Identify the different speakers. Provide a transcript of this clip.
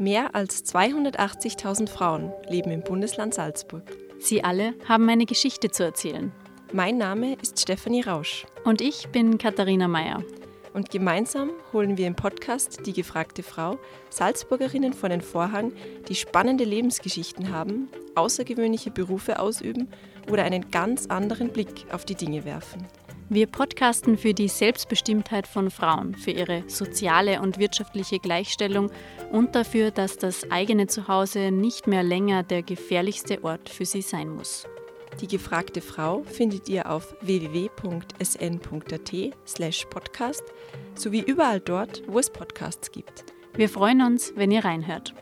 Speaker 1: Mehr als 280.000 Frauen leben im Bundesland Salzburg.
Speaker 2: Sie alle haben eine Geschichte zu erzählen.
Speaker 1: Mein Name ist Stefanie Rausch.
Speaker 2: Und ich bin Katharina Mayer.
Speaker 1: Und gemeinsam holen wir im Podcast Die gefragte Frau Salzburgerinnen vor den Vorhang, die spannende Lebensgeschichten haben, außergewöhnliche Berufe ausüben oder einen ganz anderen Blick auf die Dinge werfen.
Speaker 2: Wir podcasten für die Selbstbestimmtheit von Frauen, für ihre soziale und wirtschaftliche Gleichstellung und dafür, dass das eigene Zuhause nicht mehr länger der gefährlichste Ort für sie sein muss.
Speaker 1: Die gefragte Frau findet ihr auf www.sn.at/podcast sowie überall dort, wo es Podcasts gibt.
Speaker 2: Wir freuen uns, wenn ihr reinhört.